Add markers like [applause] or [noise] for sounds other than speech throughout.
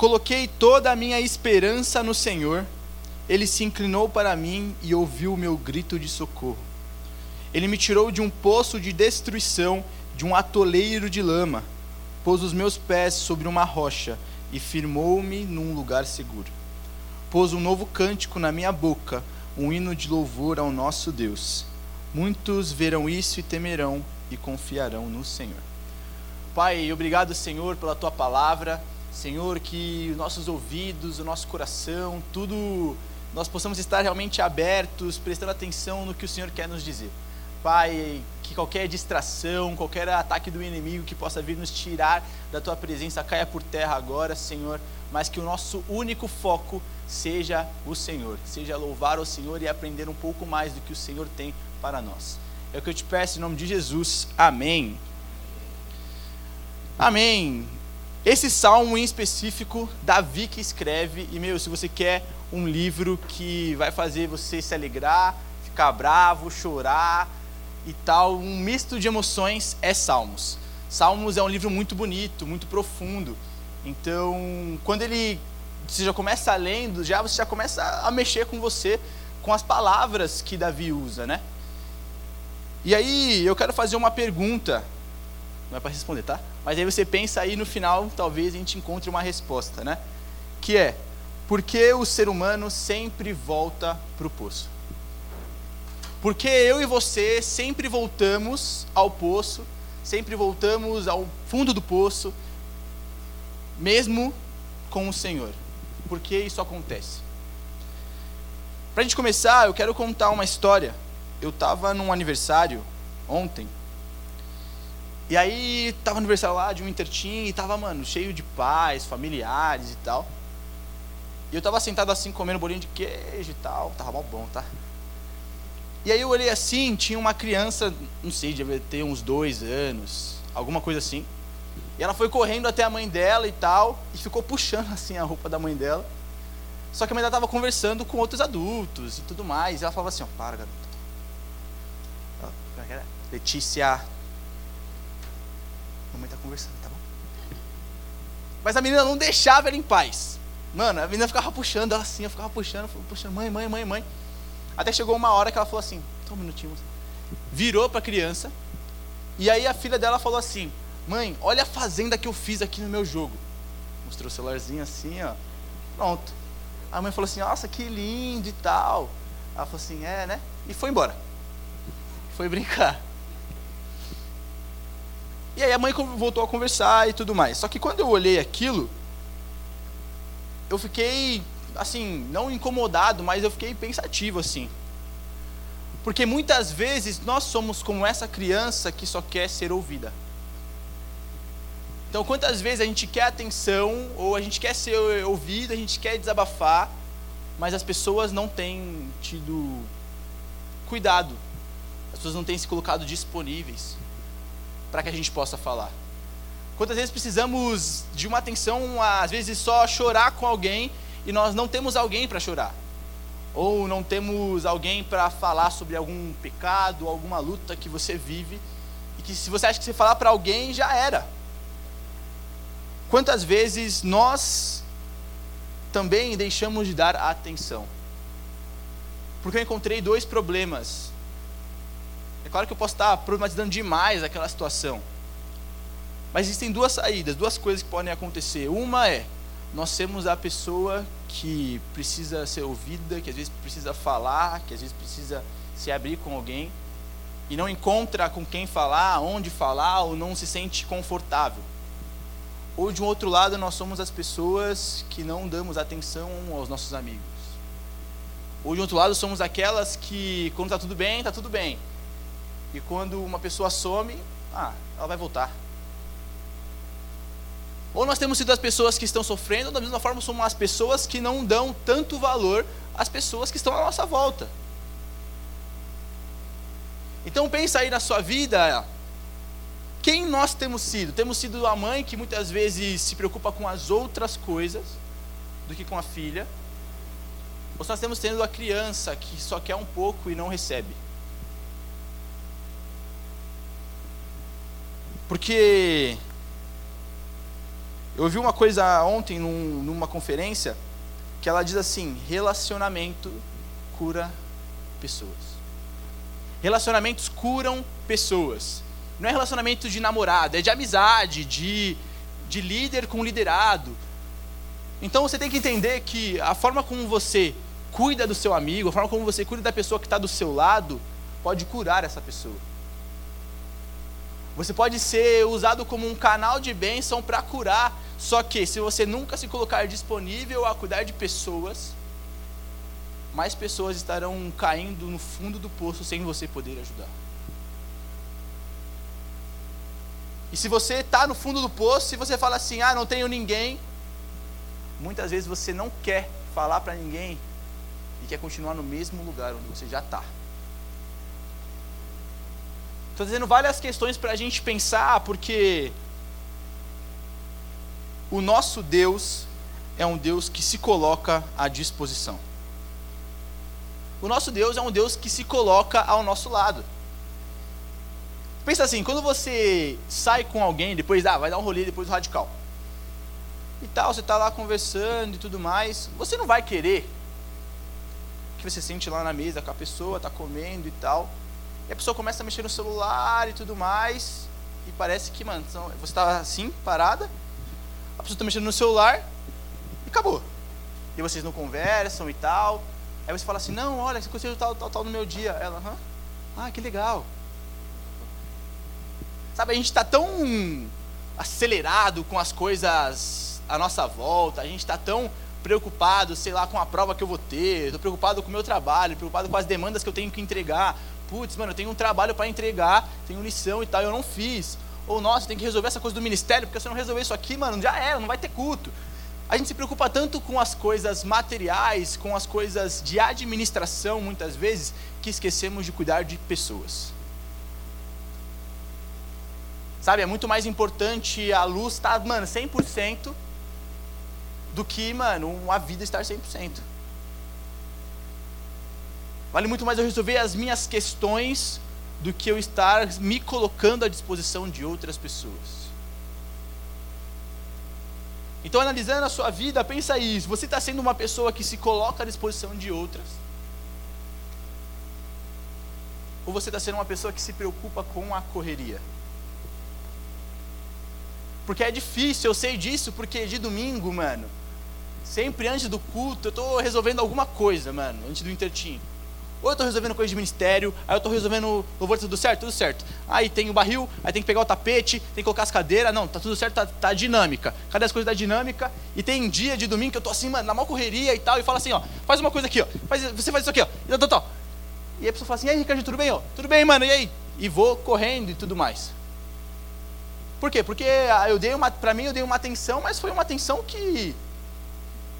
Coloquei toda a minha esperança no Senhor. Ele se inclinou para mim e ouviu o meu grito de socorro. Ele me tirou de um poço de destruição, de um atoleiro de lama. Pôs os meus pés sobre uma rocha e firmou-me num lugar seguro. Pôs um novo cântico na minha boca, um hino de louvor ao nosso Deus. Muitos verão isso e temerão e confiarão no Senhor. Pai, obrigado, Senhor, pela tua palavra. Senhor, que os nossos ouvidos, o nosso coração, tudo nós possamos estar realmente abertos, prestando atenção no que o Senhor quer nos dizer. Pai, que qualquer distração, qualquer ataque do inimigo que possa vir nos tirar da tua presença caia por terra agora, Senhor, mas que o nosso único foco seja o Senhor, seja louvar o Senhor e aprender um pouco mais do que o Senhor tem para nós. É o que eu te peço em nome de Jesus. Amém. Amém. Esse salmo em específico, Davi que escreve, e meu, se você quer um livro que vai fazer você se alegrar, ficar bravo, chorar e tal, um misto de emoções, é Salmos. Salmos é um livro muito bonito, muito profundo. Então, quando ele você já começa lendo, já você já começa a mexer com você, com as palavras que Davi usa, né? E aí, eu quero fazer uma pergunta. Não é para responder, tá? Mas aí você pensa aí no final, talvez a gente encontre uma resposta, né? Que é: por que o ser humano sempre volta para o poço? Porque eu e você sempre voltamos ao poço, sempre voltamos ao fundo do poço, mesmo com o Senhor. Por que isso acontece? Para a gente começar, eu quero contar uma história. Eu estava num aniversário ontem e aí tava aniversário lá de um intertim e tava, mano, cheio de pais, familiares e tal. E eu tava sentado assim comendo bolinho de queijo e tal, tava mal bom, tá? E aí eu olhei assim, tinha uma criança, não sei, devia ter uns dois anos, alguma coisa assim. E ela foi correndo até a mãe dela e tal, e ficou puxando [laughs] assim a roupa da mãe dela. Só que a mãe dela tava conversando com outros adultos e tudo mais. E ela falava assim, ó, para, garota. É Letícia, Mamãe tá conversando, tá bom? Mas a menina não deixava ela em paz. Mano, a menina ficava puxando ela assim, eu ficava puxando, puxando, mãe, mãe, mãe, mãe. Até chegou uma hora que ela falou assim, só um minutinho. Virou para a criança. E aí a filha dela falou assim: Mãe, olha a fazenda que eu fiz aqui no meu jogo. Mostrou o celularzinho assim, ó. Pronto. A mãe falou assim: Nossa, que lindo e tal. Ela falou assim: É, né? E foi embora. Foi brincar. E aí a mãe voltou a conversar e tudo mais. Só que quando eu olhei aquilo, eu fiquei, assim, não incomodado, mas eu fiquei pensativo, assim. Porque muitas vezes nós somos como essa criança que só quer ser ouvida. Então, quantas vezes a gente quer atenção, ou a gente quer ser ouvido, a gente quer desabafar, mas as pessoas não têm tido cuidado, as pessoas não têm se colocado disponíveis para que a gente possa falar. Quantas vezes precisamos de uma atenção, às vezes só chorar com alguém e nós não temos alguém para chorar? Ou não temos alguém para falar sobre algum pecado, alguma luta que você vive e que se você acha que você falar para alguém já era. Quantas vezes nós também deixamos de dar atenção? Porque eu encontrei dois problemas é claro que eu posso estar problematizando demais aquela situação. Mas existem duas saídas, duas coisas que podem acontecer. Uma é nós sermos a pessoa que precisa ser ouvida, que às vezes precisa falar, que às vezes precisa se abrir com alguém e não encontra com quem falar, onde falar ou não se sente confortável. Ou de um outro lado, nós somos as pessoas que não damos atenção aos nossos amigos. Ou de outro lado, somos aquelas que quando está tudo bem, está tudo bem. E quando uma pessoa some, ah, ela vai voltar. Ou nós temos sido as pessoas que estão sofrendo, da mesma forma somos as pessoas que não dão tanto valor às pessoas que estão à nossa volta. Então pensa aí na sua vida, quem nós temos sido? Temos sido a mãe que muitas vezes se preocupa com as outras coisas do que com a filha? Ou nós temos tendo a criança que só quer um pouco e não recebe? Porque Eu ouvi uma coisa ontem num, numa conferência que ela diz assim: relacionamento cura pessoas. Relacionamentos curam pessoas. Não é relacionamento de namorado, é de amizade, de, de líder com liderado. Então você tem que entender que a forma como você cuida do seu amigo, a forma como você cuida da pessoa que está do seu lado, pode curar essa pessoa. Você pode ser usado como um canal de bênção para curar, só que se você nunca se colocar disponível a cuidar de pessoas, mais pessoas estarão caindo no fundo do poço sem você poder ajudar. E se você está no fundo do poço e você fala assim, ah, não tenho ninguém, muitas vezes você não quer falar para ninguém e quer continuar no mesmo lugar onde você já está. Estou dizendo várias questões para a gente pensar, porque o nosso Deus é um Deus que se coloca à disposição. O nosso Deus é um Deus que se coloca ao nosso lado. Pensa assim, quando você sai com alguém, depois ah, vai dar um rolê depois do radical. E tal, você está lá conversando e tudo mais, você não vai querer que você sente lá na mesa com a pessoa, está comendo e tal. E a pessoa começa a mexer no celular e tudo mais. E parece que, mano, você está assim, parada. A pessoa está mexendo no celular e acabou. E vocês não conversam e tal. Aí você fala assim: Não, olha, você aconteceu tal, tal, tal no meu dia. Ela, Hã? ah, que legal. Sabe, a gente está tão acelerado com as coisas à nossa volta, a gente está tão preocupado, sei lá, com a prova que eu vou ter, estou preocupado com o meu trabalho, preocupado com as demandas que eu tenho que entregar, putz, mano, eu tenho um trabalho para entregar, tenho lição e tal, eu não fiz. Ou, nossa, tem que resolver essa coisa do ministério, porque se eu não resolver isso aqui, mano, já era, não vai ter culto. A gente se preocupa tanto com as coisas materiais, com as coisas de administração, muitas vezes, que esquecemos de cuidar de pessoas. Sabe, é muito mais importante a luz estar, tá, mano, 100% do que, mano, uma vida estar 100%. Vale muito mais eu resolver as minhas questões do que eu estar me colocando à disposição de outras pessoas. Então, analisando a sua vida, pensa isso: você está sendo uma pessoa que se coloca à disposição de outras? Ou você está sendo uma pessoa que se preocupa com a correria? Porque é difícil, eu sei disso, porque de domingo, mano, sempre antes do culto, eu estou resolvendo alguma coisa, mano, antes do intertinho. Ou eu estou resolvendo coisa de ministério, aí eu estou resolvendo louvor, tudo certo? Tudo certo. Aí tem o barril, aí tem que pegar o tapete, tem que colocar as cadeiras. Não, tá tudo certo, tá, tá dinâmica. Cadê as coisas da dinâmica? E tem dia de domingo que eu tô assim, mano, na maior correria e tal, e fala assim, ó, faz uma coisa aqui, ó. Faz, você faz isso aqui, ó. E, e a pessoa fala assim, e aí, Ricardo, tudo bem, ó? Tudo bem, mano, e aí? E vou correndo e tudo mais. Por quê? Porque ah, eu dei uma, pra mim eu dei uma atenção, mas foi uma atenção que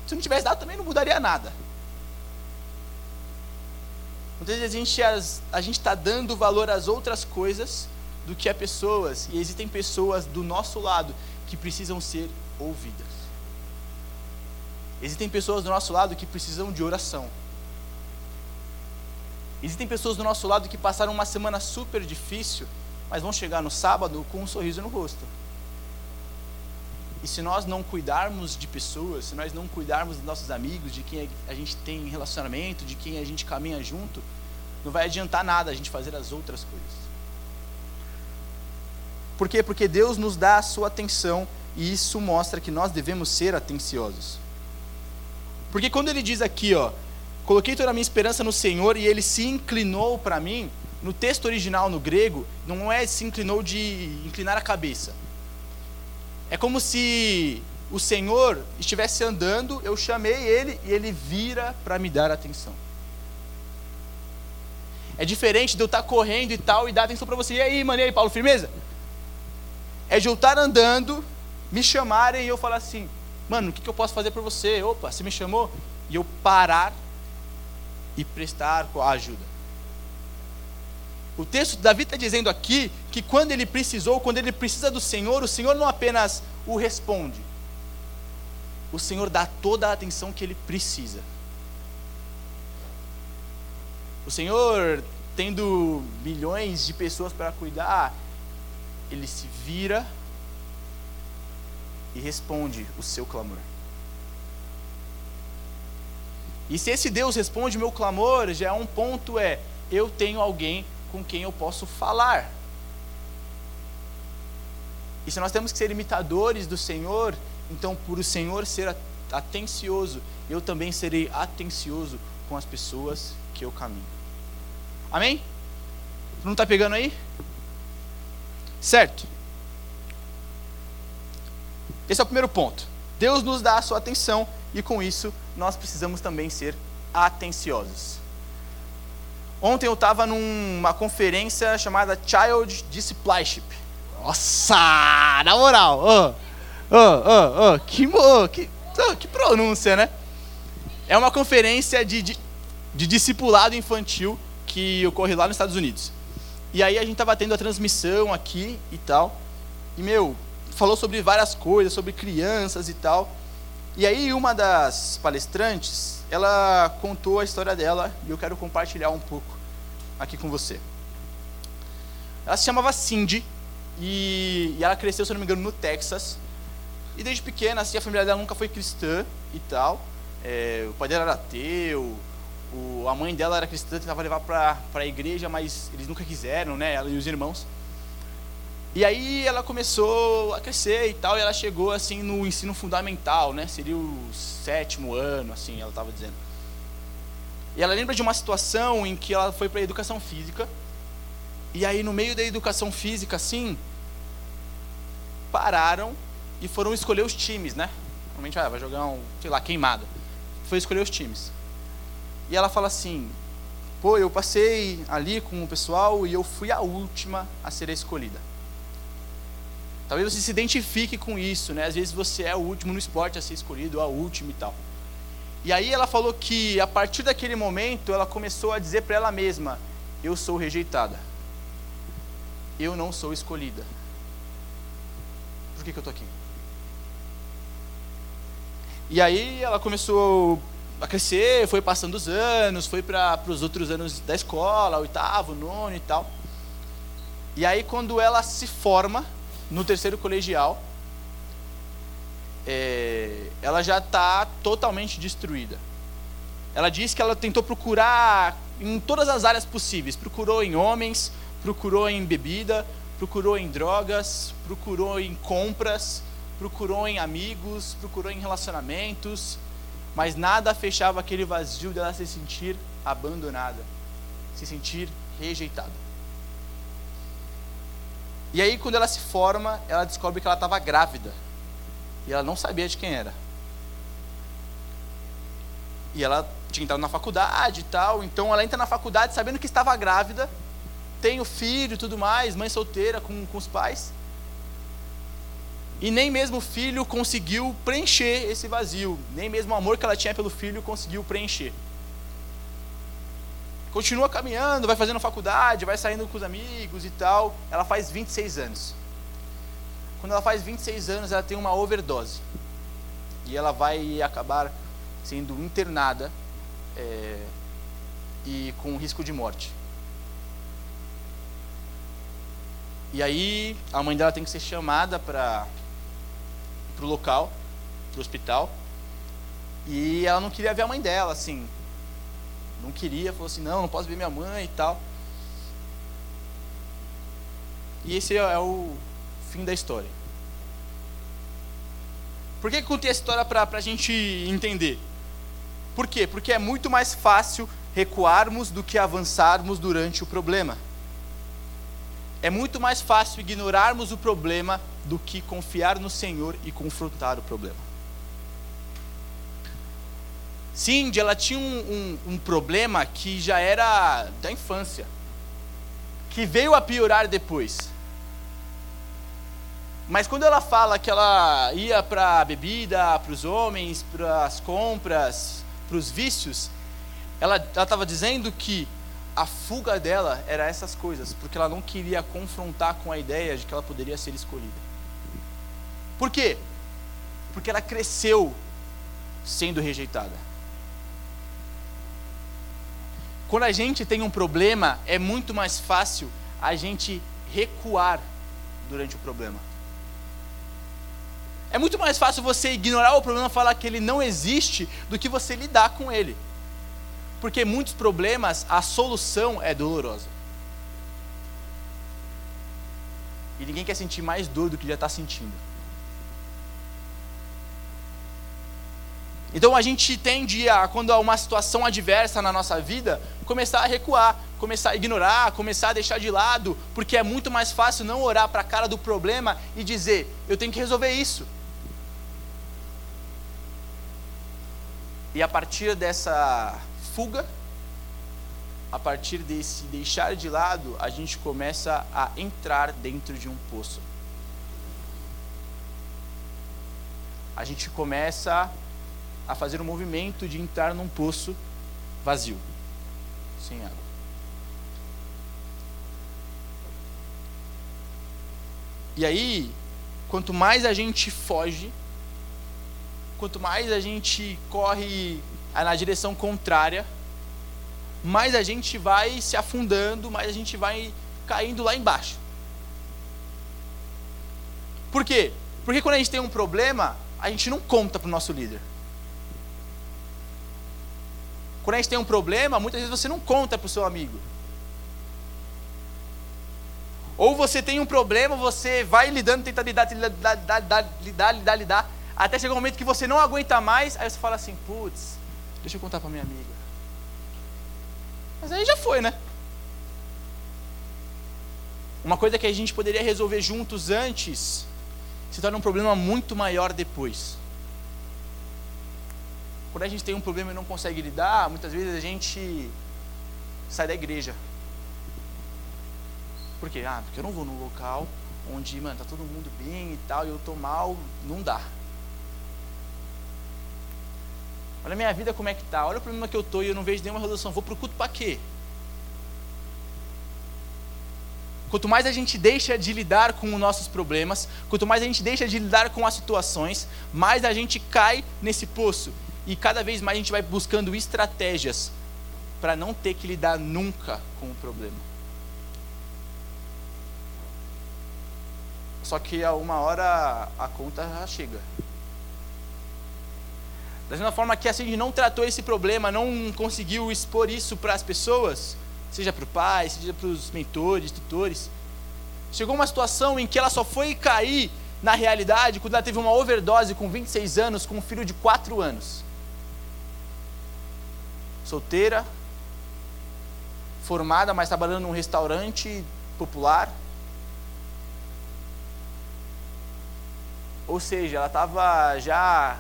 se não tivesse dado também não mudaria nada. Muitas vezes a gente a está dando valor às outras coisas do que a pessoas e existem pessoas do nosso lado que precisam ser ouvidas. Existem pessoas do nosso lado que precisam de oração. Existem pessoas do nosso lado que passaram uma semana super difícil, mas vão chegar no sábado com um sorriso no rosto. E se nós não cuidarmos de pessoas, se nós não cuidarmos dos nossos amigos, de quem a gente tem relacionamento, de quem a gente caminha junto, não vai adiantar nada a gente fazer as outras coisas. Por quê? Porque Deus nos dá a sua atenção e isso mostra que nós devemos ser atenciosos. Porque quando ele diz aqui, ó, coloquei toda a minha esperança no Senhor e ele se inclinou para mim, no texto original no grego, não é se inclinou de inclinar a cabeça é como se o Senhor estivesse andando, eu chamei ele e ele vira para me dar atenção. É diferente de eu estar correndo e tal e dar atenção para você. E aí, mano, e aí, Paulo, firmeza? É de eu estar andando, me chamarem e eu falar assim: mano, o que, eu posso fazer por você? Opa, você me chamou? E eu parar e prestar ajuda. O texto, Davi está dizendo aqui que quando ele precisou, quando ele precisa do Senhor, o Senhor não apenas o responde, o Senhor dá toda a atenção que ele precisa. O Senhor, tendo milhões de pessoas para cuidar, ele se vira e responde o seu clamor. E se esse Deus responde o meu clamor, já é um ponto é, eu tenho alguém com quem eu posso falar. E se nós temos que ser imitadores do Senhor, então por o Senhor ser atencioso, eu também serei atencioso com as pessoas que eu caminho. Amém? Não está pegando aí? Certo. Esse é o primeiro ponto. Deus nos dá a sua atenção e com isso nós precisamos também ser atenciosos. Ontem eu estava numa conferência chamada Child Discipleship. Nossa, na moral, oh, oh, oh, que, que, que pronúncia, né? É uma conferência de, de, de discipulado infantil que ocorre lá nos Estados Unidos. E aí a gente estava tendo a transmissão aqui e tal. E, meu, falou sobre várias coisas, sobre crianças e tal. E aí uma das palestrantes, ela contou a história dela e eu quero compartilhar um pouco aqui com você. Ela se chamava Cindy e, e ela cresceu, se não me engano, no Texas. E desde pequena, assim, a família dela nunca foi cristã e tal. É, o pai dela era ateu, o, a mãe dela era cristã, tentava levar para a igreja, mas eles nunca quiseram, né? Ela e os irmãos. E aí ela começou a crescer e tal, e ela chegou assim no ensino fundamental, né? Seria o sétimo ano, assim, ela estava dizendo. E ela lembra de uma situação em que ela foi para a educação física. E aí no meio da educação física, assim, pararam e foram escolher os times, né? Normalmente ah, vai jogar um, sei lá, queimada. Foi escolher os times. E ela fala assim: pô, eu passei ali com o pessoal e eu fui a última a ser escolhida. Talvez você se identifique com isso, né? Às vezes você é o último no esporte a ser escolhido, ou a última e tal. E aí ela falou que a partir daquele momento ela começou a dizer para ela mesma: eu sou rejeitada. Eu não sou escolhida. Por que, que eu estou aqui? E aí ela começou a crescer, foi passando os anos, foi para os outros anos da escola, oitavo, nono e tal. E aí quando ela se forma, no terceiro colegial, é, ela já está totalmente destruída. Ela diz que ela tentou procurar em todas as áreas possíveis. Procurou em homens, procurou em bebida, procurou em drogas, procurou em compras, procurou em amigos, procurou em relacionamentos, mas nada fechava aquele vazio dela se sentir abandonada, se sentir rejeitada. E aí, quando ela se forma, ela descobre que ela estava grávida. E ela não sabia de quem era. E ela tinha entrado na faculdade e tal. Então, ela entra na faculdade sabendo que estava grávida. Tem o filho e tudo mais, mãe solteira com, com os pais. E nem mesmo o filho conseguiu preencher esse vazio. Nem mesmo o amor que ela tinha pelo filho conseguiu preencher continua caminhando, vai fazendo faculdade, vai saindo com os amigos e tal. Ela faz 26 anos. Quando ela faz 26 anos, ela tem uma overdose. E ela vai acabar sendo internada é, e com risco de morte. E aí a mãe dela tem que ser chamada para o local, para o hospital. E ela não queria ver a mãe dela, assim não queria, falou assim, não, não posso ver minha mãe e tal. E esse é o fim da história. Por que eu contei essa história para a gente entender? Por quê? Porque é muito mais fácil recuarmos do que avançarmos durante o problema. É muito mais fácil ignorarmos o problema do que confiar no Senhor e confrontar o problema. Cindy, ela tinha um, um, um problema que já era da infância, que veio a piorar depois. Mas quando ela fala que ela ia para a bebida, para os homens, para as compras, para os vícios, ela estava dizendo que a fuga dela era essas coisas, porque ela não queria confrontar com a ideia de que ela poderia ser escolhida. Por quê? Porque ela cresceu sendo rejeitada. Quando a gente tem um problema, é muito mais fácil a gente recuar durante o problema. É muito mais fácil você ignorar o problema, falar que ele não existe, do que você lidar com ele. Porque muitos problemas, a solução é dolorosa. E ninguém quer sentir mais dor do que já está sentindo. Então a gente tende a, quando há uma situação adversa na nossa vida, começar a recuar, começar a ignorar, começar a deixar de lado, porque é muito mais fácil não orar para a cara do problema e dizer: eu tenho que resolver isso. E a partir dessa fuga, a partir desse deixar de lado, a gente começa a entrar dentro de um poço. A gente começa a fazer um movimento de entrar num poço vazio, sem água. E aí, quanto mais a gente foge, quanto mais a gente corre na direção contrária, mais a gente vai se afundando, mais a gente vai caindo lá embaixo. Por quê? Porque quando a gente tem um problema, a gente não conta para o nosso líder. Quando a gente tem um problema, muitas vezes você não conta para o seu amigo. Ou você tem um problema, você vai lidando, tenta lidar, lidar, lidar, lidar, lidar, lidar, até chegar um momento que você não aguenta mais, aí você fala assim, putz, deixa eu contar para minha amiga. Mas aí já foi, né? Uma coisa que a gente poderia resolver juntos antes, se torna um problema muito maior depois. Quando a gente tem um problema e não consegue lidar, muitas vezes a gente sai da igreja. Por quê? Ah, porque eu não vou num local onde, mano, tá todo mundo bem e tal, e eu tô mal, não dá. Olha a minha vida como é que tá. Olha o problema que eu tô e eu não vejo nenhuma resolução. Vou pro culto para quê? Quanto mais a gente deixa de lidar com os nossos problemas, quanto mais a gente deixa de lidar com as situações, mais a gente cai nesse poço. E cada vez mais a gente vai buscando estratégias para não ter que lidar nunca com o problema. Só que a uma hora a conta já chega. Da mesma forma que assim, a gente não tratou esse problema, não conseguiu expor isso para as pessoas, seja para o pai, seja para os mentores, tutores, chegou uma situação em que ela só foi cair na realidade quando ela teve uma overdose com 26 anos com um filho de 4 anos solteira, formada, mas trabalhando num restaurante popular. Ou seja, ela estava já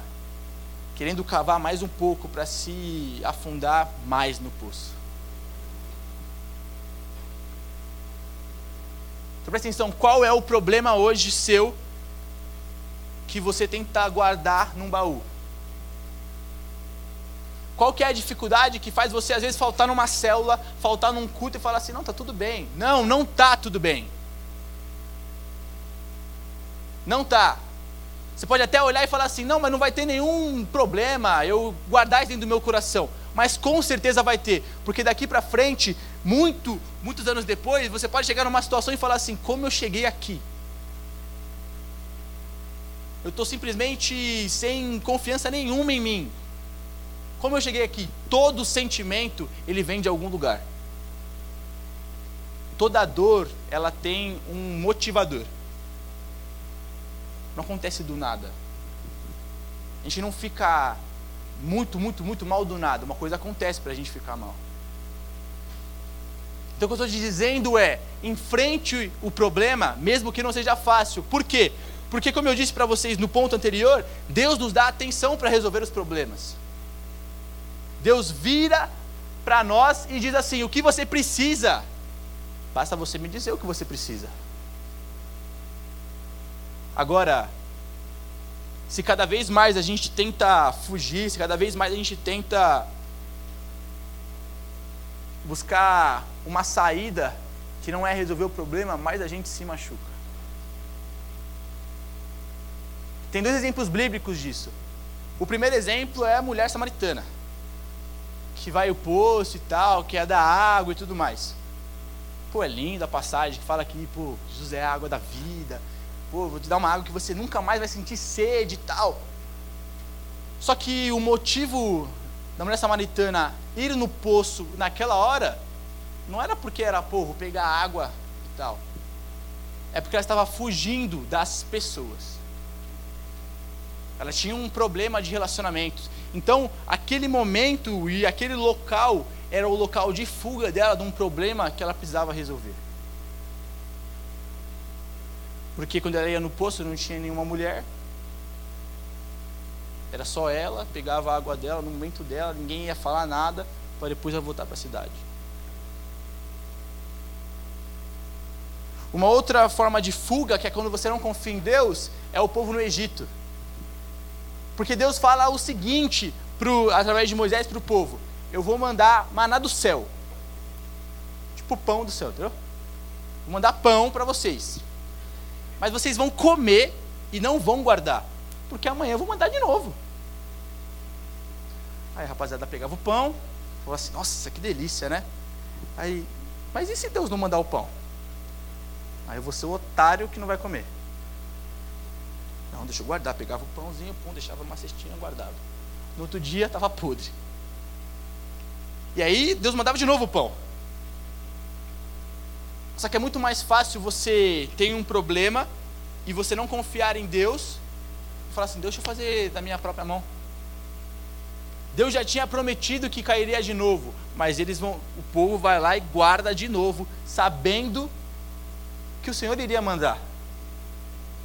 querendo cavar mais um pouco para se afundar mais no poço. Então presta atenção, qual é o problema hoje seu que você tenta guardar num baú? Qual que é a dificuldade que faz você às vezes faltar numa célula, faltar num culto e falar assim, não, tá tudo bem. Não, não tá tudo bem. Não tá. Você pode até olhar e falar assim, não, mas não vai ter nenhum problema eu guardar isso dentro do meu coração. Mas com certeza vai ter, porque daqui para frente, muito, muitos anos depois, você pode chegar numa situação e falar assim, como eu cheguei aqui? Eu estou simplesmente sem confiança nenhuma em mim. Como eu cheguei aqui, todo sentimento ele vem de algum lugar. Toda dor, ela tem um motivador. Não acontece do nada. A gente não fica muito, muito, muito mal do nada. Uma coisa acontece para a gente ficar mal. Então o que eu estou te dizendo é, enfrente o problema, mesmo que não seja fácil. Por quê? Porque, como eu disse para vocês no ponto anterior, Deus nos dá atenção para resolver os problemas. Deus vira para nós e diz assim: o que você precisa? Basta você me dizer o que você precisa. Agora, se cada vez mais a gente tenta fugir, se cada vez mais a gente tenta buscar uma saída que não é resolver o problema, mais a gente se machuca. Tem dois exemplos bíblicos disso. O primeiro exemplo é a mulher samaritana que vai o poço e tal, que é da água e tudo mais. Pô, é linda a passagem que fala que pô, Jesus é a água da vida. Pô, vou te dar uma água que você nunca mais vai sentir sede e tal. Só que o motivo da mulher samaritana ir no poço naquela hora não era porque era, pô, vou pegar água e tal. É porque ela estava fugindo das pessoas. Ela tinha um problema de relacionamento. Então, aquele momento e aquele local era o local de fuga dela de um problema que ela precisava resolver. Porque quando ela ia no poço não tinha nenhuma mulher. Era só ela, pegava a água dela no momento dela, ninguém ia falar nada para depois ela voltar para a cidade. Uma outra forma de fuga, que é quando você não confia em Deus, é o povo no Egito. Porque Deus fala o seguinte, pro, através de Moisés para o povo: Eu vou mandar maná do céu. Tipo pão do céu, entendeu? Vou mandar pão para vocês. Mas vocês vão comer e não vão guardar. Porque amanhã eu vou mandar de novo. Aí a rapaziada pegava o pão, falou assim: Nossa, que delícia, né? Aí, mas e se Deus não mandar o pão? Aí eu vou ser o otário que não vai comer. Não, deixa eu guardar. Pegava o pãozinho, pum, deixava numa cestinha guardado. No outro dia estava podre. E aí Deus mandava de novo o pão. Só que é muito mais fácil você ter um problema e você não confiar em Deus e falar assim: Deus, deixa eu fazer da minha própria mão. Deus já tinha prometido que cairia de novo, mas eles vão, o povo vai lá e guarda de novo, sabendo que o Senhor iria mandar.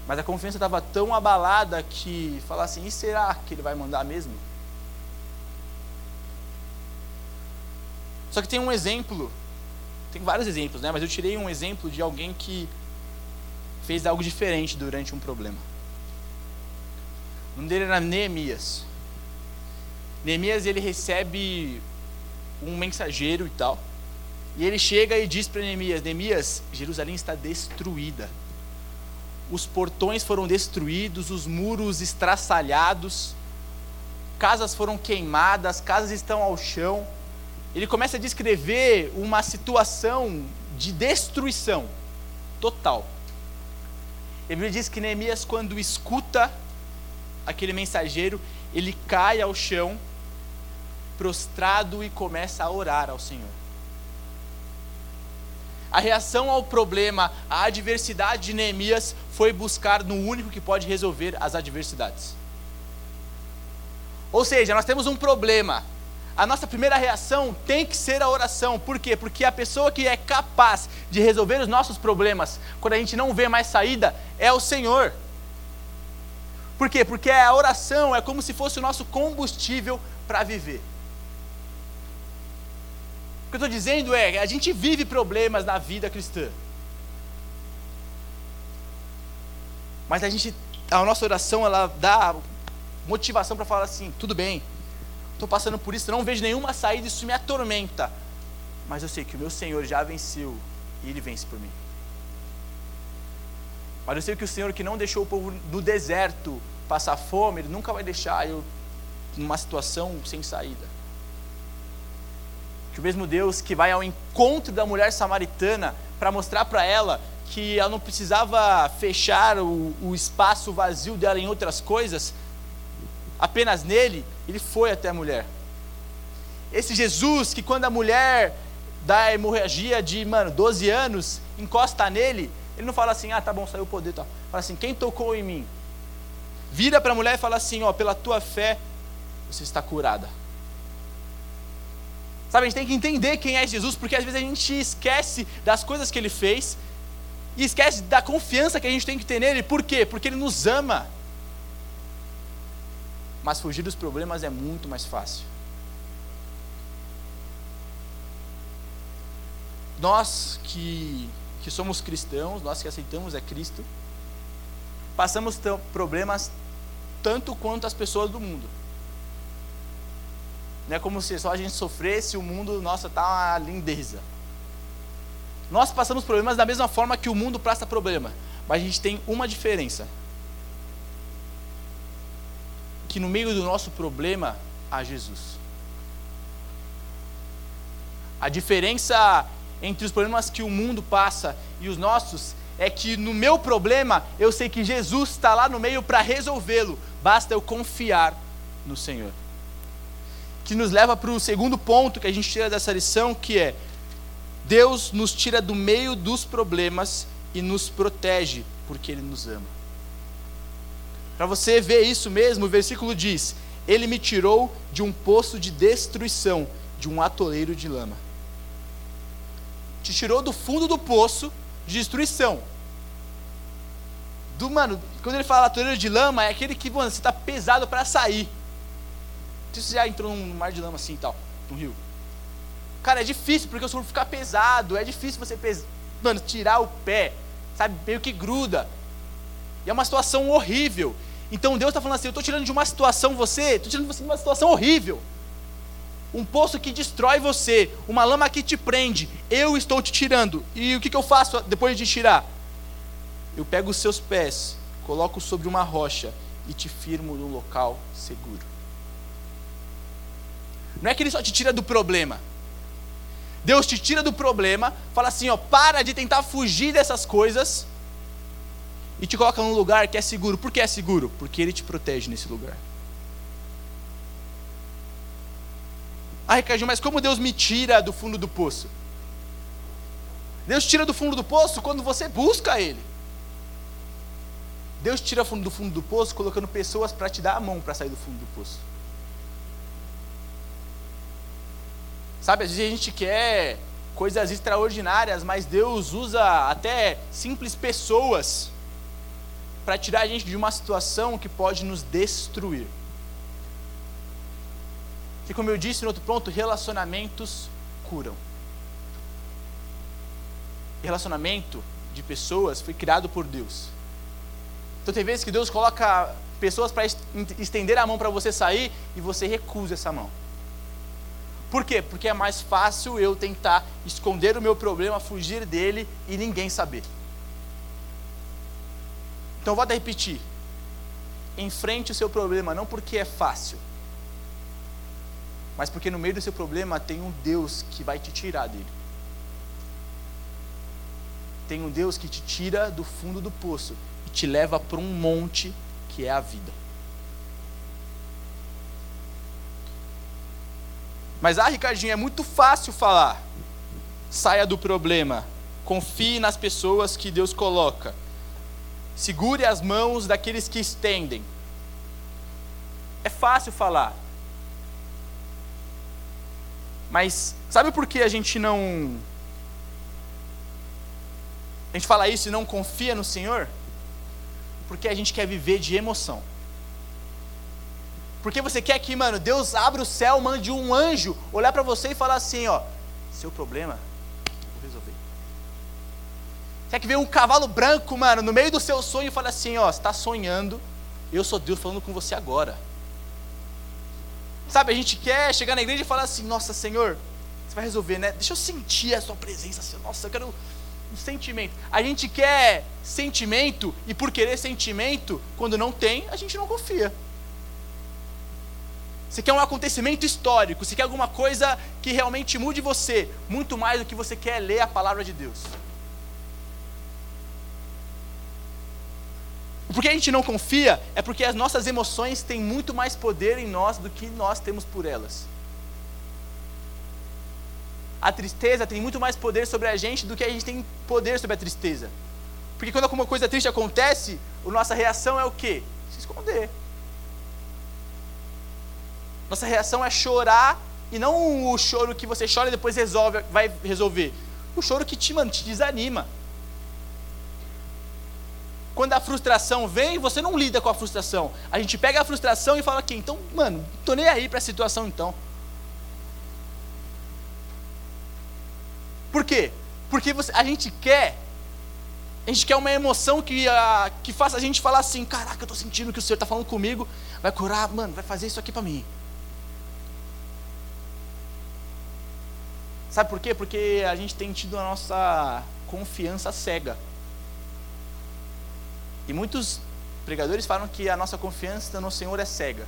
Mas a confiança estava tão abalada que falar assim: e será que ele vai mandar mesmo? Só que tem um exemplo, tem vários exemplos, né? Mas eu tirei um exemplo de alguém que fez algo diferente durante um problema. O nome dele era Neemias. Neemias ele recebe um mensageiro e tal. E ele chega e diz para Neemias: Neemias, Jerusalém está destruída. Os portões foram destruídos, os muros estraçalhados, casas foram queimadas, casas estão ao chão. Ele começa a descrever uma situação de destruição total. Ele diz que Neemias, quando escuta aquele mensageiro, ele cai ao chão, prostrado e começa a orar ao Senhor. A reação ao problema, à adversidade de Neemias foi buscar no único que pode resolver as adversidades. Ou seja, nós temos um problema. A nossa primeira reação tem que ser a oração. Por quê? Porque a pessoa que é capaz de resolver os nossos problemas, quando a gente não vê mais saída, é o Senhor. Por quê? Porque a oração é como se fosse o nosso combustível para viver que eu estou dizendo é, a gente vive problemas na vida cristã. Mas a gente, a nossa oração, ela dá motivação para falar assim, tudo bem, estou passando por isso, não vejo nenhuma saída, isso me atormenta. Mas eu sei que o meu Senhor já venceu e Ele vence por mim. Mas eu sei que o Senhor que não deixou o povo no deserto passar fome, Ele nunca vai deixar eu numa situação sem saída que o mesmo Deus que vai ao encontro da mulher samaritana para mostrar para ela que ela não precisava fechar o, o, espaço vazio dela em outras coisas, apenas nele, ele foi até a mulher. Esse Jesus que quando a mulher da hemorragia de, mano, 12 anos, encosta nele, ele não fala assim, ah, tá bom, saiu o poder, tá. Fala assim, quem tocou em mim? Vira para a mulher e fala assim, ó, pela tua fé, você está curada. Sabe, a gente tem que entender quem é Jesus, porque às vezes a gente esquece das coisas que ele fez e esquece da confiança que a gente tem que ter nele. Por quê? Porque ele nos ama. Mas fugir dos problemas é muito mais fácil. Nós que, que somos cristãos, nós que aceitamos a Cristo, passamos problemas tanto quanto as pessoas do mundo. Não é como se só a gente sofresse, o mundo, nossa, tá uma lindeza. Nós passamos problemas da mesma forma que o mundo passa problema, mas a gente tem uma diferença. Que no meio do nosso problema há Jesus. A diferença entre os problemas que o mundo passa e os nossos é que no meu problema eu sei que Jesus está lá no meio para resolvê-lo, basta eu confiar no Senhor. Que nos leva para o segundo ponto que a gente tira dessa lição, que é Deus nos tira do meio dos problemas e nos protege, porque Ele nos ama. Para você ver isso mesmo, o versículo diz: Ele me tirou de um poço de destruição, de um atoleiro de lama. Te tirou do fundo do poço de destruição. Do, mano, quando ele fala atoleiro de lama, é aquele que, mano, você está pesado para sair. Se você já entrou num mar de lama assim e tal, no rio. Cara, é difícil, porque o solo fica pesado, é difícil você, pes... mano, tirar o pé, sabe, meio que gruda. E é uma situação horrível. Então Deus está falando assim: eu estou tirando de uma situação você, estou tirando você de uma situação horrível. Um poço que destrói você, uma lama que te prende, eu estou te tirando. E o que, que eu faço depois de tirar? Eu pego os seus pés, coloco sobre uma rocha e te firmo num local seguro. Não é que ele só te tira do problema, Deus te tira do problema, fala assim, ó, para de tentar fugir dessas coisas e te coloca num lugar que é seguro. Por que é seguro? Porque ele te protege nesse lugar. Ah, Ricardinho, mas como Deus me tira do fundo do poço? Deus tira do fundo do poço quando você busca Ele. Deus tira do fundo do poço colocando pessoas para te dar a mão para sair do fundo do poço. Sabe, às vezes a gente quer coisas extraordinárias, mas Deus usa até simples pessoas para tirar a gente de uma situação que pode nos destruir. E como eu disse no outro ponto, relacionamentos curam. E relacionamento de pessoas foi criado por Deus. Então tem vezes que Deus coloca pessoas para estender a mão para você sair e você recusa essa mão. Por quê? Porque é mais fácil eu tentar esconder o meu problema, fugir dele e ninguém saber. Então, vou até repetir. Enfrente o seu problema, não porque é fácil, mas porque no meio do seu problema tem um Deus que vai te tirar dele. Tem um Deus que te tira do fundo do poço e te leva para um monte que é a vida. Mas, ah, Ricardinho, é muito fácil falar. Saia do problema. Confie nas pessoas que Deus coloca. Segure as mãos daqueles que estendem. É fácil falar. Mas sabe por que a gente não. A gente fala isso e não confia no Senhor? Porque a gente quer viver de emoção. Porque você quer que, mano, Deus abra o céu, mande um anjo olhar para você e falar assim, ó, seu problema, vou resolver. Você quer que venha um cavalo branco, mano, no meio do seu sonho e fale assim, ó, está sonhando, eu sou Deus falando com você agora. Sabe, a gente quer chegar na igreja e falar assim, nossa, Senhor, você vai resolver, né? Deixa eu sentir a sua presença, Senhor. Nossa, eu quero um sentimento. A gente quer sentimento e por querer sentimento, quando não tem, a gente não confia. Você quer um acontecimento histórico, você quer alguma coisa que realmente mude você, muito mais do que você quer ler a palavra de Deus. Porque a gente não confia é porque as nossas emoções têm muito mais poder em nós do que nós temos por elas. A tristeza tem muito mais poder sobre a gente do que a gente tem poder sobre a tristeza. Porque quando alguma coisa triste acontece, a nossa reação é o quê? Se esconder. Nossa reação é chorar e não o choro que você chora e depois resolve, vai resolver. O choro que te, mano, te desanima. Quando a frustração vem, você não lida com a frustração. A gente pega a frustração e fala aqui, então, mano, tô nem aí para a situação então. Por quê? Porque você, a gente quer, a gente quer uma emoção que, a, que faça a gente falar assim, caraca, eu tô sentindo que o Senhor está falando comigo, vai curar, mano, vai fazer isso aqui para mim. Sabe por quê? Porque a gente tem tido a nossa confiança cega. E muitos pregadores falam que a nossa confiança no Senhor é cega.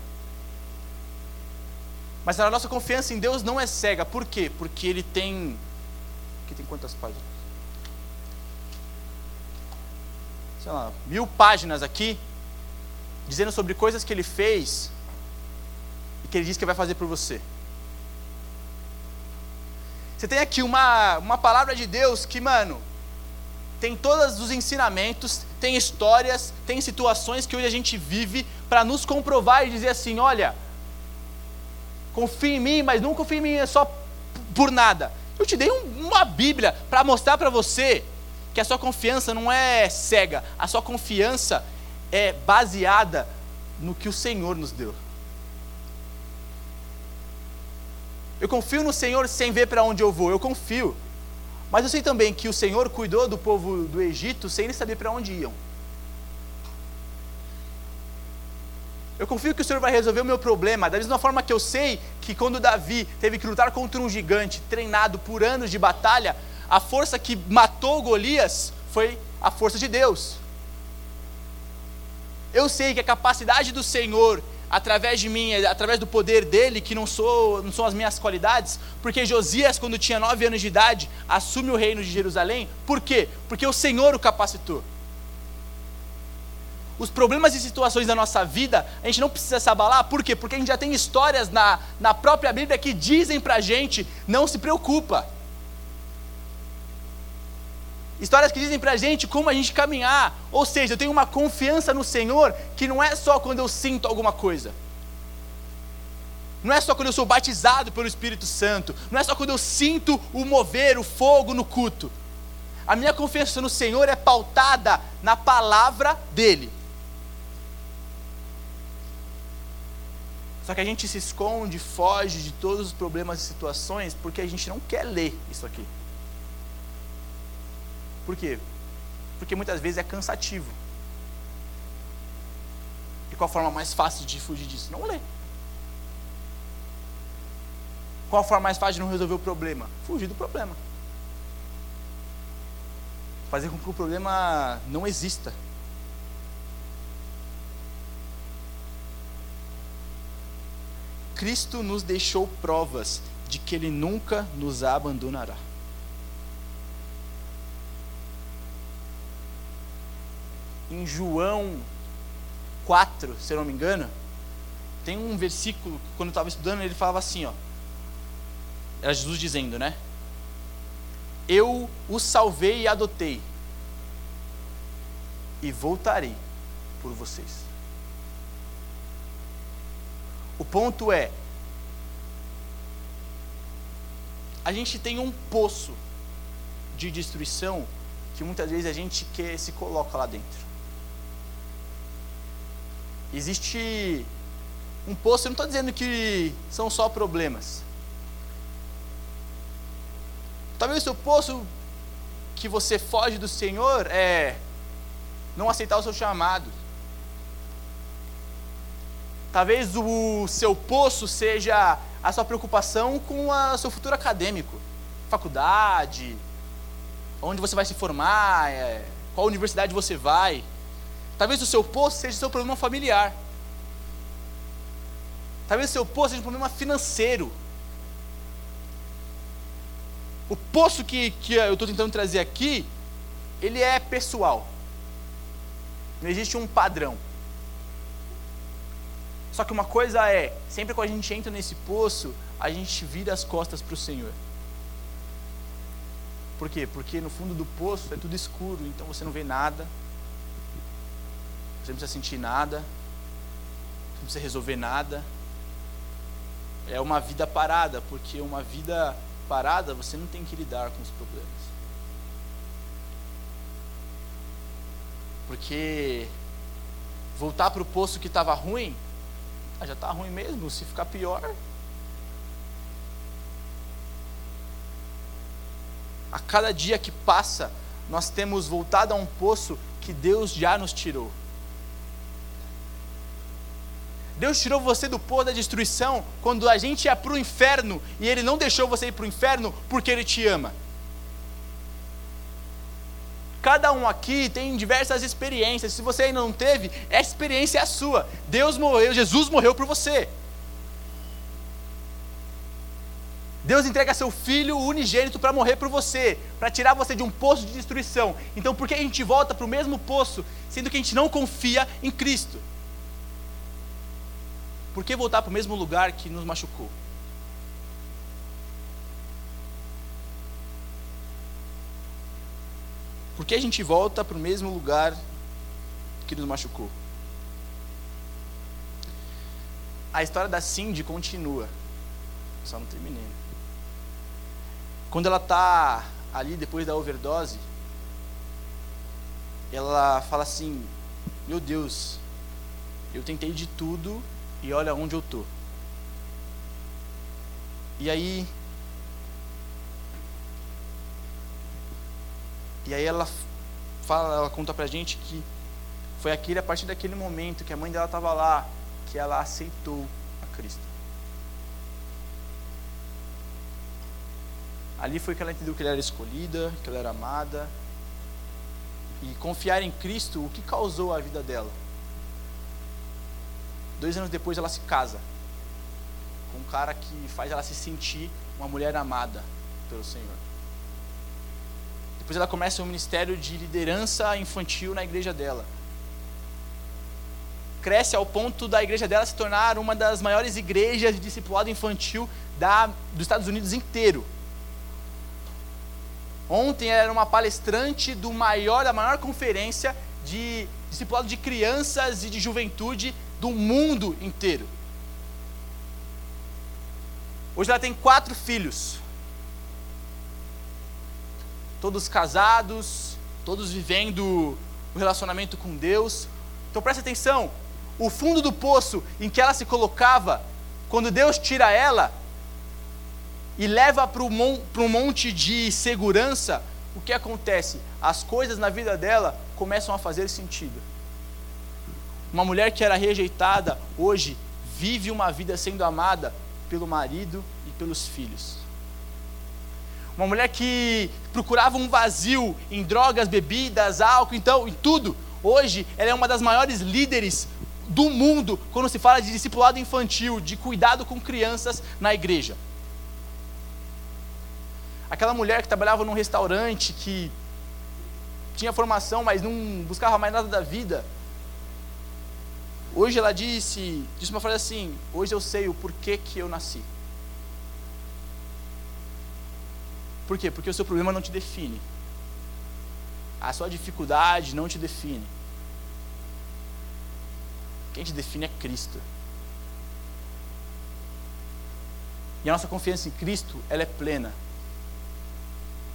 Mas a nossa confiança em Deus não é cega. Por quê? Porque Ele tem. Aqui tem quantas páginas? lá, mil páginas aqui, dizendo sobre coisas que ele fez e que ele disse que vai fazer por você. Você tem aqui uma, uma palavra de Deus que, mano, tem todos os ensinamentos, tem histórias, tem situações que hoje a gente vive para nos comprovar e dizer assim: olha, confia em mim, mas não confia em mim só por nada. Eu te dei um, uma Bíblia para mostrar para você que a sua confiança não é cega, a sua confiança é baseada no que o Senhor nos deu. Eu confio no Senhor sem ver para onde eu vou, eu confio. Mas eu sei também que o Senhor cuidou do povo do Egito sem eles saber para onde iam. Eu confio que o Senhor vai resolver o meu problema, da mesma forma que eu sei que quando Davi teve que lutar contra um gigante treinado por anos de batalha, a força que matou Golias foi a força de Deus. Eu sei que a capacidade do Senhor através de mim, através do poder dele, que não, sou, não são as minhas qualidades, porque Josias, quando tinha nove anos de idade, assume o reino de Jerusalém. Por quê? Porque o Senhor o capacitou. Os problemas e situações da nossa vida, a gente não precisa se abalar, por quê? Porque a gente já tem histórias na, na própria Bíblia que dizem pra gente: não se preocupa. Histórias que dizem pra gente como a gente caminhar. Ou seja, eu tenho uma confiança no Senhor que não é só quando eu sinto alguma coisa. Não é só quando eu sou batizado pelo Espírito Santo. Não é só quando eu sinto o mover, o fogo no culto. A minha confiança no Senhor é pautada na palavra dEle. Só que a gente se esconde, foge de todos os problemas e situações porque a gente não quer ler isso aqui. Por quê? Porque muitas vezes é cansativo. E qual a forma mais fácil de fugir disso? Não ler. Qual a forma mais fácil de não resolver o problema? Fugir do problema. Fazer com que o problema não exista. Cristo nos deixou provas de que Ele nunca nos abandonará. Em João 4, se eu não me engano, tem um versículo que quando eu estava estudando, ele falava assim, ó. Era Jesus dizendo, né? Eu o salvei e adotei. E voltarei por vocês. O ponto é, a gente tem um poço de destruição que muitas vezes a gente quer se coloca lá dentro. Existe um poço, eu não estou dizendo que são só problemas. Talvez o seu poço que você foge do Senhor é não aceitar o seu chamado. Talvez o seu poço seja a sua preocupação com o seu futuro acadêmico, faculdade, onde você vai se formar, é, qual universidade você vai. Talvez o seu poço seja o seu problema familiar. Talvez o seu poço seja um problema financeiro. O poço que, que eu estou tentando trazer aqui, ele é pessoal. Não existe um padrão. Só que uma coisa é, sempre que a gente entra nesse poço, a gente vira as costas para o Senhor. Por quê? Porque no fundo do poço é tudo escuro, então você não vê nada, você não precisa sentir nada, você não precisa resolver nada. É uma vida parada, porque uma vida parada você não tem que lidar com os problemas. Porque voltar para o poço que estava ruim, ah, já está ruim mesmo, se ficar pior. A cada dia que passa, nós temos voltado a um poço que Deus já nos tirou. Deus tirou você do pôr da destruição quando a gente ia para o inferno e Ele não deixou você ir para o inferno porque Ele te ama. Cada um aqui tem diversas experiências. Se você ainda não teve, essa experiência é a sua. Deus morreu, Jesus morreu por você. Deus entrega seu filho unigênito para morrer por você, para tirar você de um poço de destruição. Então, por que a gente volta para o mesmo poço, sendo que a gente não confia em Cristo? Por que voltar para o mesmo lugar que nos machucou? Por que a gente volta para o mesmo lugar que nos machucou? A história da Cindy continua. Só não terminei. Quando ela está ali depois da overdose, ela fala assim: Meu Deus, eu tentei de tudo e olha onde eu tô. E aí E aí ela fala, ela conta pra gente que foi aquele a partir daquele momento que a mãe dela estava lá, que ela aceitou a Cristo. Ali foi que ela entendeu que ela era escolhida, que ela era amada. E confiar em Cristo, o que causou a vida dela? Dois anos depois ela se casa com um cara que faz ela se sentir uma mulher amada pelo Senhor. Depois ela começa um ministério de liderança infantil na igreja dela. Cresce ao ponto da igreja dela se tornar uma das maiores igrejas de discipulado infantil da, dos Estados Unidos inteiro. Ontem era uma palestrante do maior, da maior conferência de discipulado de crianças e de juventude do mundo inteiro. Hoje ela tem quatro filhos todos casados, todos vivendo o relacionamento com Deus. Então preste atenção: o fundo do poço em que ela se colocava, quando Deus tira ela e leva para um monte de segurança, o que acontece? As coisas na vida dela começam a fazer sentido. Uma mulher que era rejeitada, hoje vive uma vida sendo amada pelo marido e pelos filhos. Uma mulher que procurava um vazio em drogas, bebidas, álcool, então, em tudo. Hoje, ela é uma das maiores líderes do mundo quando se fala de discipulado infantil, de cuidado com crianças na igreja. Aquela mulher que trabalhava num restaurante, que tinha formação, mas não buscava mais nada da vida. Hoje ela disse, disse uma frase assim: Hoje eu sei o porquê que eu nasci. Por quê? Porque o seu problema não te define. A sua dificuldade não te define. Quem te define é Cristo. E a nossa confiança em Cristo, ela é plena.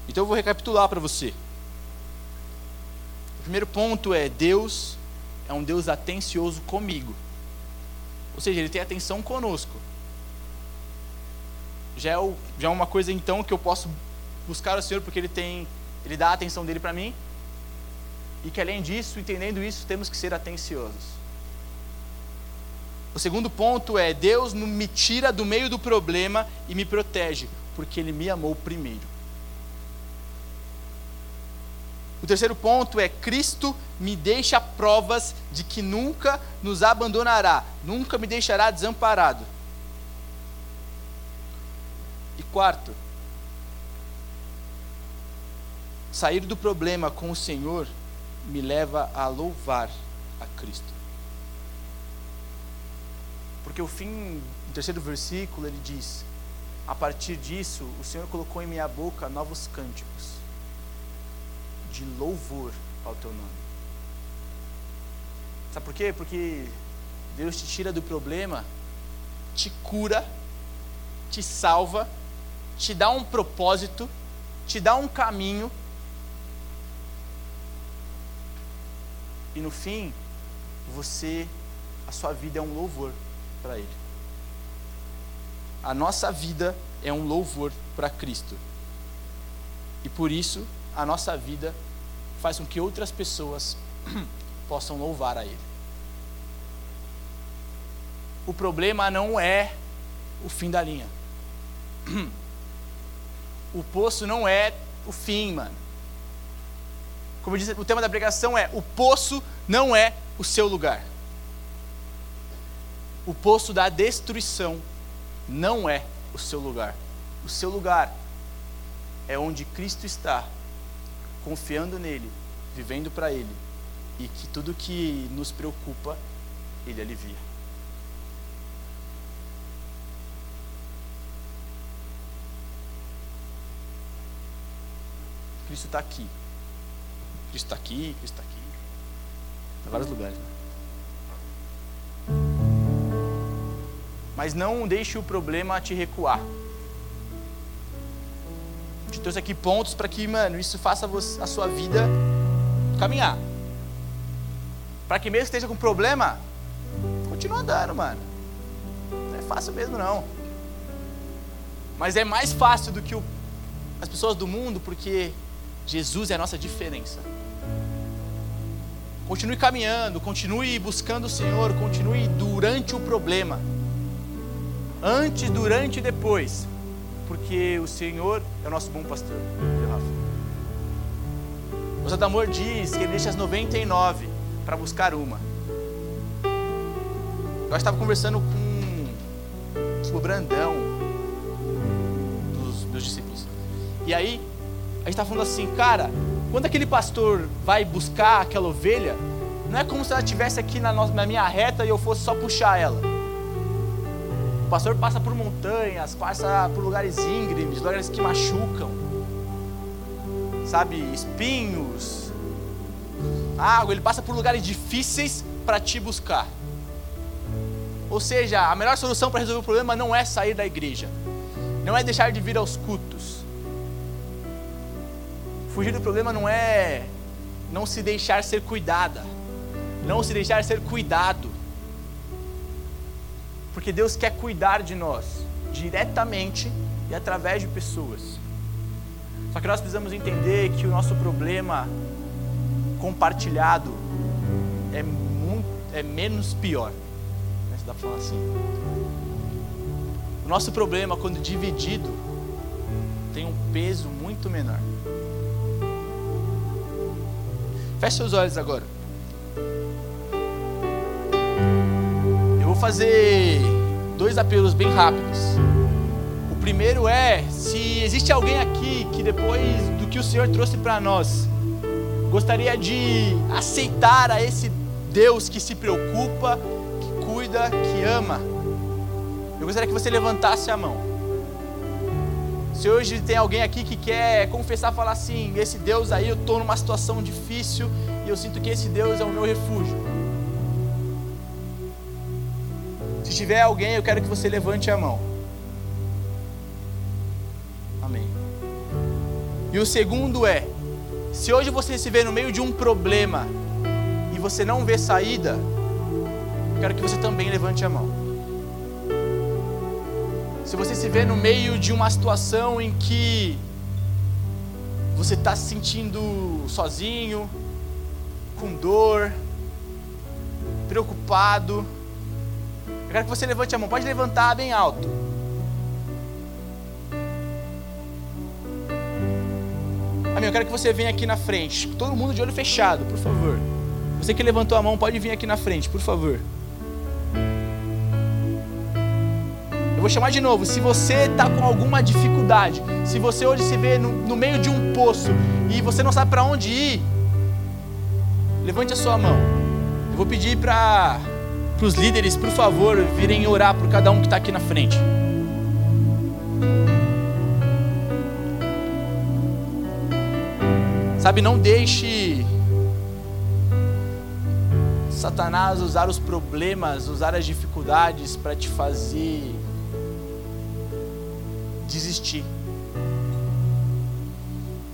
Então eu vou recapitular para você. O primeiro ponto é: Deus é um Deus atencioso comigo. Ou seja, Ele tem atenção conosco. Já é, já é uma coisa então que eu posso buscar o Senhor porque Ele tem, Ele dá a atenção dele para mim. E que além disso, entendendo isso, temos que ser atenciosos. O segundo ponto é: Deus me tira do meio do problema e me protege, porque Ele me amou primeiro. O terceiro ponto é: Cristo me deixa provas de que nunca nos abandonará, nunca me deixará desamparado. E quarto, Sair do problema com o Senhor me leva a louvar a Cristo. Porque o fim do terceiro versículo ele diz: A partir disso, o Senhor colocou em minha boca novos cânticos de louvor ao teu nome. Sabe por quê? Porque Deus te tira do problema, te cura, te salva, te dá um propósito, te dá um caminho E no fim, você, a sua vida é um louvor para Ele. A nossa vida é um louvor para Cristo. E por isso, a nossa vida faz com que outras pessoas [clears throat] possam louvar a Ele. O problema não é o fim da linha. [clears throat] O poço não é o fim, mano. Como diz o tema da pregação é: o poço não é o seu lugar. O poço da destruição não é o seu lugar. o seu lugar é onde Cristo está, confiando nele, vivendo para ele, e que tudo que nos preocupa, ele alivia. Cristo está aqui. Cristo está aqui, Cristo está aqui. Em vários lugares. Né? Mas não deixe o problema te recuar. Trouxe aqui pontos para que, mano, isso faça a sua vida caminhar. Para que mesmo que esteja com problema, continue andando, mano. Não é fácil mesmo não. Mas é mais fácil do que o, as pessoas do mundo, porque Jesus é a nossa diferença. Continue caminhando, continue buscando o Senhor, continue durante o problema. Antes, durante e depois. Porque o Senhor é o nosso bom pastor. O Santo Amor diz que ele deixa as 99 para buscar uma. Eu estava conversando com o Brandão, dos meus discípulos. E aí, a gente estava falando assim, cara, quando aquele pastor vai buscar aquela ovelha, não é como se ela estivesse aqui na, nossa, na minha reta e eu fosse só puxar ela. Pastor passa por montanhas, passa por lugares íngremes, lugares que machucam, sabe, espinhos, água, ele passa por lugares difíceis para te buscar. Ou seja, a melhor solução para resolver o problema não é sair da igreja, não é deixar de vir aos cultos, Fugir do problema não é não se deixar ser cuidada, não se deixar ser cuidado. Porque Deus quer cuidar de nós diretamente e através de pessoas. Só que nós precisamos entender que o nosso problema compartilhado é, muito, é menos pior. Né, se dá para falar assim. O nosso problema, quando dividido, tem um peso muito menor. Feche seus olhos agora. Fazer dois apelos bem rápidos. O primeiro é: se existe alguém aqui que depois do que o Senhor trouxe para nós, gostaria de aceitar a esse Deus que se preocupa, que cuida, que ama, eu gostaria que você levantasse a mão. Se hoje tem alguém aqui que quer confessar, falar assim: esse Deus aí, eu estou numa situação difícil e eu sinto que esse Deus é o meu refúgio. Tiver alguém, eu quero que você levante a mão. Amém. E o segundo é: se hoje você se vê no meio de um problema e você não vê saída, eu quero que você também levante a mão se você se vê no meio de uma situação em que você está se sentindo sozinho, com dor, preocupado, eu quero que você levante a mão, pode levantar bem alto. Amém, eu quero que você venha aqui na frente, todo mundo de olho fechado, por favor. Você que levantou a mão, pode vir aqui na frente, por favor. vou chamar de novo. Se você está com alguma dificuldade, se você hoje se vê no, no meio de um poço e você não sabe para onde ir, levante a sua mão. Eu vou pedir para os líderes, por favor, virem orar por cada um que está aqui na frente. Sabe, não deixe Satanás usar os problemas, usar as dificuldades para te fazer desistir.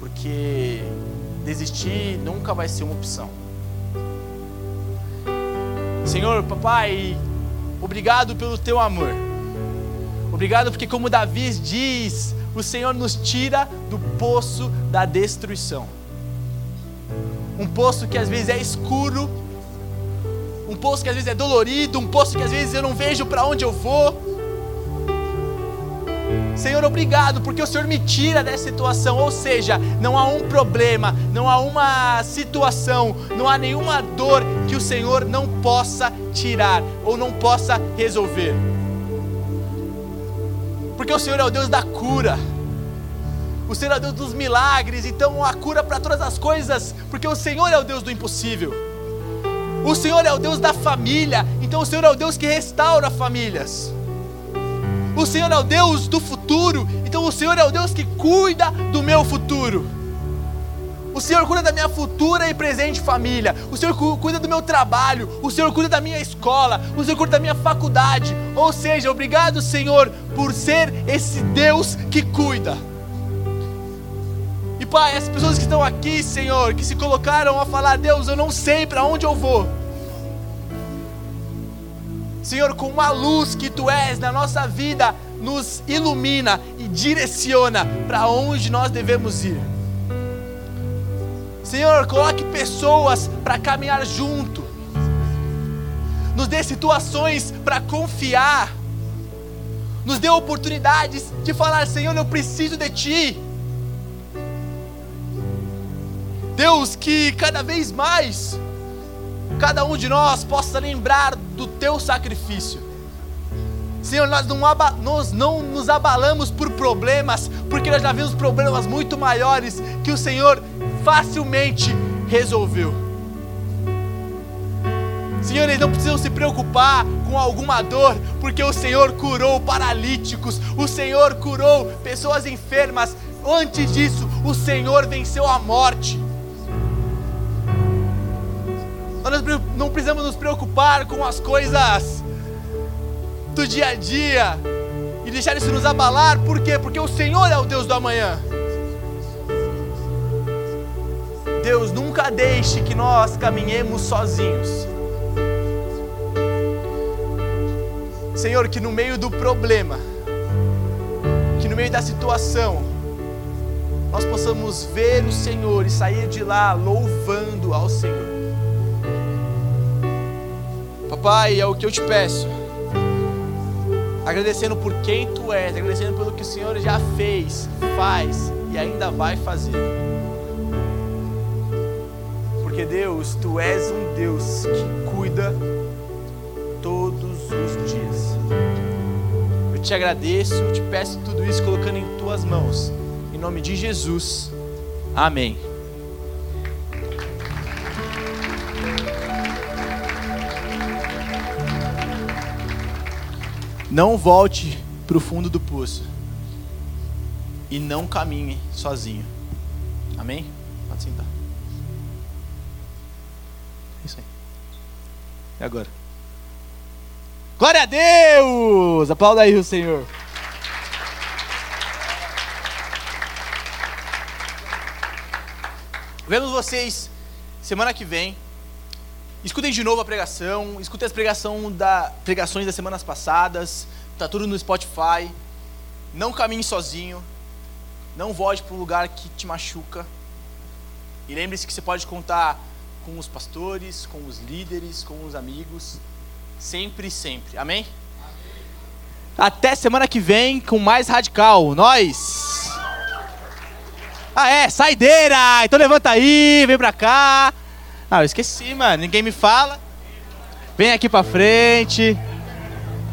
Porque desistir nunca vai ser uma opção. Senhor, papai, obrigado pelo teu amor. Obrigado porque, como Davi diz, o Senhor nos tira do poço da destruição. Um poço que às vezes é escuro, um poço que às vezes é dolorido, um poço que às vezes eu não vejo para onde eu vou. Senhor, obrigado, porque o Senhor me tira dessa situação. Ou seja, não há um problema, não há uma situação, não há nenhuma dor que o Senhor não possa tirar ou não possa resolver. Porque o Senhor é o Deus da cura. O Senhor é o Deus dos milagres, então a cura para todas as coisas, porque o Senhor é o Deus do impossível. O Senhor é o Deus da família, então o Senhor é o Deus que restaura famílias. O Senhor é o Deus do futuro, então o Senhor é o Deus que cuida do meu futuro. O Senhor cuida da minha futura e presente família. O Senhor cuida do meu trabalho. O Senhor cuida da minha escola. O Senhor cuida da minha faculdade. Ou seja, obrigado, Senhor, por ser esse Deus que cuida. E Pai, as pessoas que estão aqui, Senhor, que se colocaram a falar: Deus, eu não sei para onde eu vou. Senhor, com uma luz que Tu és na nossa vida, nos ilumina e direciona para onde nós devemos ir. Senhor, coloque pessoas para caminhar junto. Nos dê situações para confiar. Nos dê oportunidades de falar: Senhor, eu preciso de Ti. Deus, que cada vez mais, cada um de nós possa lembrar do Teu sacrifício. Senhor, nós não, nós não nos abalamos por problemas, porque nós já vimos problemas muito maiores que o Senhor facilmente resolveu. Senhor, eles não precisam se preocupar com alguma dor, porque o Senhor curou paralíticos, o Senhor curou pessoas enfermas. Antes disso, o Senhor venceu a morte. Nós não precisamos nos preocupar com as coisas do dia a dia e deixar isso nos abalar, por quê? Porque o Senhor é o Deus do amanhã. Deus, nunca deixe que nós caminhemos sozinhos. Senhor, que no meio do problema, que no meio da situação, nós possamos ver o Senhor e sair de lá louvando ao Senhor. Papai, é o que eu te peço. Agradecendo por quem tu és, agradecendo pelo que o Senhor já fez, faz e ainda vai fazer. Porque Deus, tu és um Deus que cuida todos os dias. Eu te agradeço, eu te peço tudo isso colocando em tuas mãos. Em nome de Jesus. Amém. Não volte para o fundo do poço e não caminhe sozinho. Amém? Pode sentar. Isso aí. E agora? Glória a Deus! Aplauda aí o Senhor. Vemos vocês semana que vem. Escutem de novo a pregação, escutem as pregação da, pregações das semanas passadas. Tá tudo no Spotify. Não caminhe sozinho. Não volte para um lugar que te machuca. E lembre-se que você pode contar com os pastores, com os líderes, com os amigos, sempre, sempre. Amém? Amém? Até semana que vem com mais radical. Nós. Ah, é, saideira! Então levanta aí, vem pra cá. Ah, eu esqueci, mano. Ninguém me fala. Vem aqui pra frente.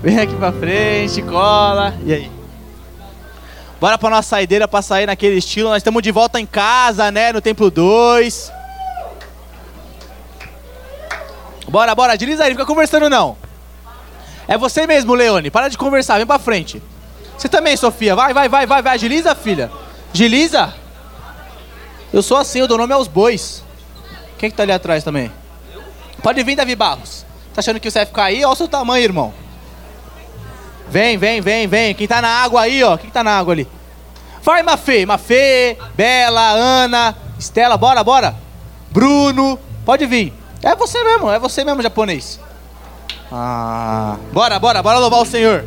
Vem aqui pra frente, cola. E aí? Bora pra nossa saideira pra sair naquele estilo. Nós estamos de volta em casa, né? No Templo 2. Bora, bora, agiliza aí, não fica conversando não. É você mesmo, Leone. Para de conversar, vem pra frente. Você também, Sofia. Vai, vai, vai, vai, vai. Agiliza, filha. Agiliza. Eu sou assim, eu dou nome aos bois. Quem que tá ali atrás também? Pode vir, Davi Barros. Tá achando que você vai ficar aí? Olha o seu tamanho, irmão. Vem, vem, vem, vem. Quem tá na água aí, ó. Quem tá na água ali? Vai, Mafê. Mafê, Bela, Ana, Estela, bora, bora. Bruno, pode vir. É você mesmo, é você mesmo, japonês. Ah, bora, bora, bora louvar o Senhor.